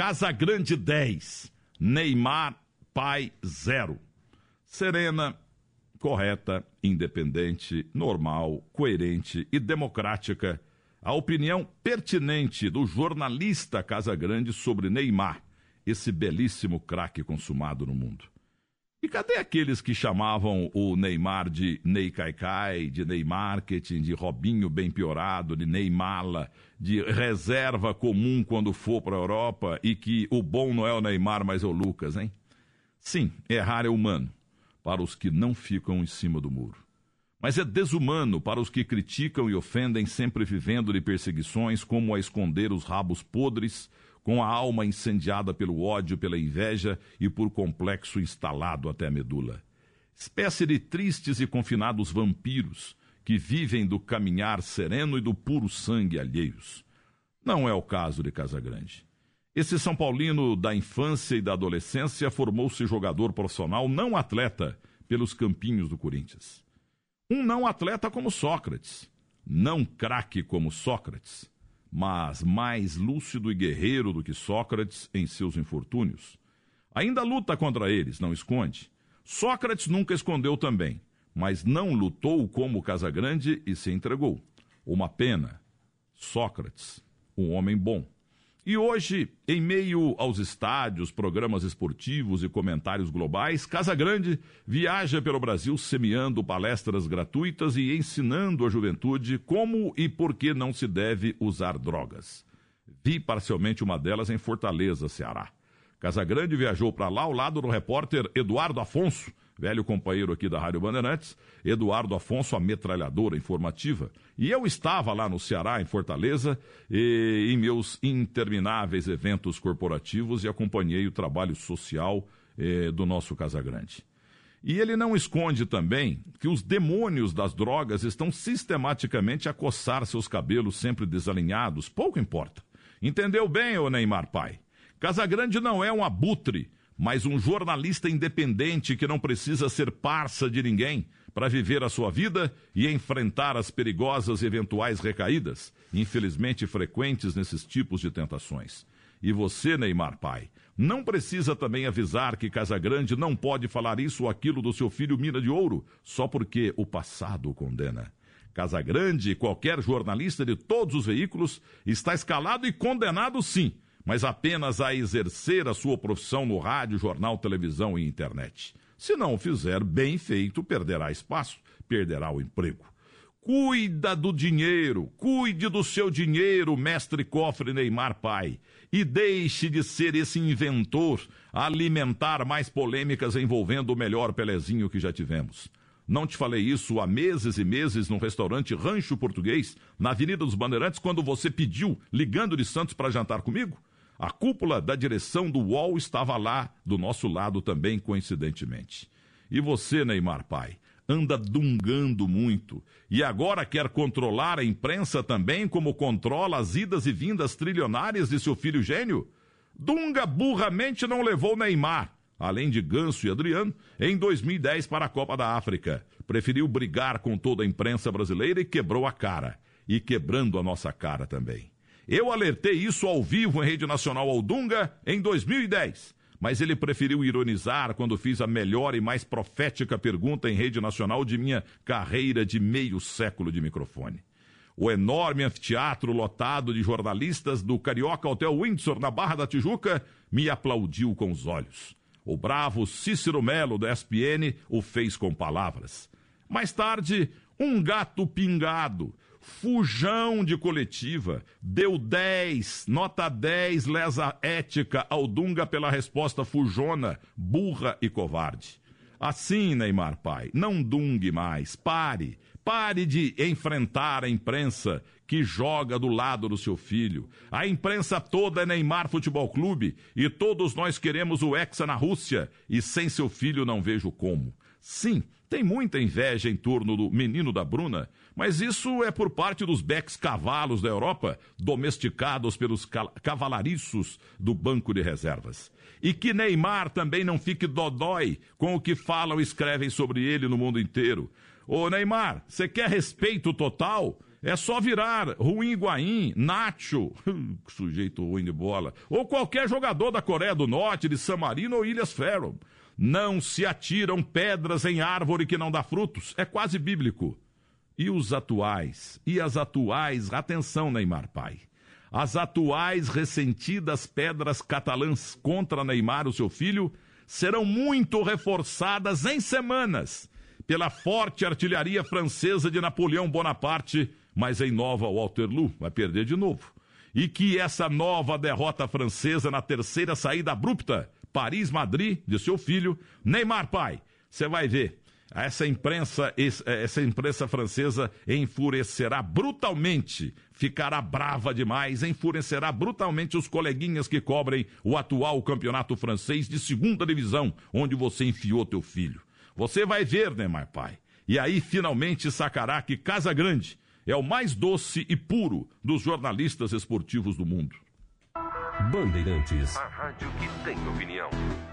Casagrande 10, Neymar pai 0. Serena, correta, independente, normal, coerente e democrática a opinião pertinente do jornalista Casagrande sobre Neymar, esse belíssimo craque consumado no mundo. E cadê aqueles que chamavam o Neymar de Ney Caicai, de Ney Marketing, de Robinho bem piorado, de Neymala, de reserva comum quando for para a Europa e que o bom não é o Neymar, mas é o Lucas, hein? Sim, errar é humano para os que não ficam em cima do muro. Mas é desumano para os que criticam e ofendem, sempre vivendo de perseguições, como a esconder os rabos podres, com a alma incendiada pelo ódio, pela inveja e por complexo instalado até a medula. Espécie de tristes e confinados vampiros que vivem do caminhar sereno e do puro sangue alheios. Não é o caso de Casagrande. Esse São Paulino da infância e da adolescência formou-se jogador profissional, não atleta, pelos campinhos do Corinthians. Um não atleta como Sócrates, não craque como Sócrates, mas mais lúcido e guerreiro do que Sócrates em seus infortúnios. Ainda luta contra eles, não esconde. Sócrates nunca escondeu também, mas não lutou como Casagrande e se entregou. Uma pena. Sócrates, um homem bom. E hoje, em meio aos estádios, programas esportivos e comentários globais, Casa Grande viaja pelo Brasil semeando palestras gratuitas e ensinando a juventude como e por que não se deve usar drogas. Vi parcialmente uma delas em Fortaleza, Ceará. Casagrande viajou para lá ao lado do repórter Eduardo Afonso, velho companheiro aqui da Rádio Bandeirantes, Eduardo Afonso, a metralhadora informativa. E eu estava lá no Ceará, em Fortaleza, e, em meus intermináveis eventos corporativos e acompanhei o trabalho social eh, do nosso Casagrande. E ele não esconde também que os demônios das drogas estão sistematicamente a coçar seus cabelos sempre desalinhados, pouco importa. Entendeu bem, ô Neymar Pai? Casagrande não é um abutre mas um jornalista independente que não precisa ser parça de ninguém para viver a sua vida e enfrentar as perigosas e eventuais recaídas, infelizmente frequentes nesses tipos de tentações. E você, Neymar pai, não precisa também avisar que Casagrande não pode falar isso ou aquilo do seu filho Mina de Ouro, só porque o passado o condena. Casagrande, qualquer jornalista de todos os veículos, está escalado e condenado sim mas apenas a exercer a sua profissão no rádio, jornal, televisão e internet. Se não o fizer bem feito, perderá espaço, perderá o emprego. Cuida do dinheiro, cuide do seu dinheiro, mestre cofre Neymar Pai, e deixe de ser esse inventor a alimentar mais polêmicas envolvendo o melhor Pelezinho que já tivemos. Não te falei isso há meses e meses no restaurante Rancho Português, na Avenida dos Bandeirantes, quando você pediu, ligando de Santos para jantar comigo? A cúpula da direção do UOL estava lá, do nosso lado também, coincidentemente. E você, Neymar Pai, anda dungando muito e agora quer controlar a imprensa também, como controla as idas e vindas trilionárias de seu filho gênio? Dunga burramente não levou Neymar, além de Ganso e Adriano, em 2010 para a Copa da África. Preferiu brigar com toda a imprensa brasileira e quebrou a cara. E quebrando a nossa cara também. Eu alertei isso ao vivo em rede nacional ao Dunga em 2010, mas ele preferiu ironizar quando fiz a melhor e mais profética pergunta em rede nacional de minha carreira de meio século de microfone. O enorme anfiteatro lotado de jornalistas do Carioca Hotel Windsor, na Barra da Tijuca, me aplaudiu com os olhos. O bravo Cícero Melo, da ESPN, o fez com palavras. Mais tarde, um gato pingado, Fujão de coletiva. Deu 10, nota 10, lesa ética ao Dunga pela resposta fujona, burra e covarde. Assim, Neymar pai, não dungue mais, pare. Pare de enfrentar a imprensa que joga do lado do seu filho. A imprensa toda é Neymar Futebol Clube e todos nós queremos o Hexa na Rússia e sem seu filho não vejo como. Sim, tem muita inveja em torno do menino da Bruna, mas isso é por parte dos becks cavalos da Europa, domesticados pelos cavalariços do banco de reservas. E que Neymar também não fique dodói com o que falam e escrevem sobre ele no mundo inteiro. Ô Neymar, você quer respeito total? É só virar Ruim Higuaín, Nacho, sujeito ruim de bola, ou qualquer jogador da Coreia do Norte, de San Marino ou Ilhas Faroe. Não se atiram pedras em árvore que não dá frutos. É quase bíblico. E os atuais? E as atuais? Atenção, Neymar Pai. As atuais ressentidas pedras catalãs contra Neymar, o seu filho, serão muito reforçadas em semanas pela forte artilharia francesa de Napoleão Bonaparte, mas em Nova Waterloo vai perder de novo. E que essa nova derrota francesa na terceira saída abrupta, Paris-Madrid, de seu filho, Neymar pai, você vai ver. Essa imprensa, essa imprensa francesa enfurecerá brutalmente, ficará brava demais, enfurecerá brutalmente os coleguinhas que cobrem o atual campeonato francês de segunda divisão, onde você enfiou teu filho. Você vai ver, Neymar Pai. E aí finalmente sacará que Casa Grande é o mais doce e puro dos jornalistas esportivos do mundo. Bandeirantes. Rádio que tem opinião.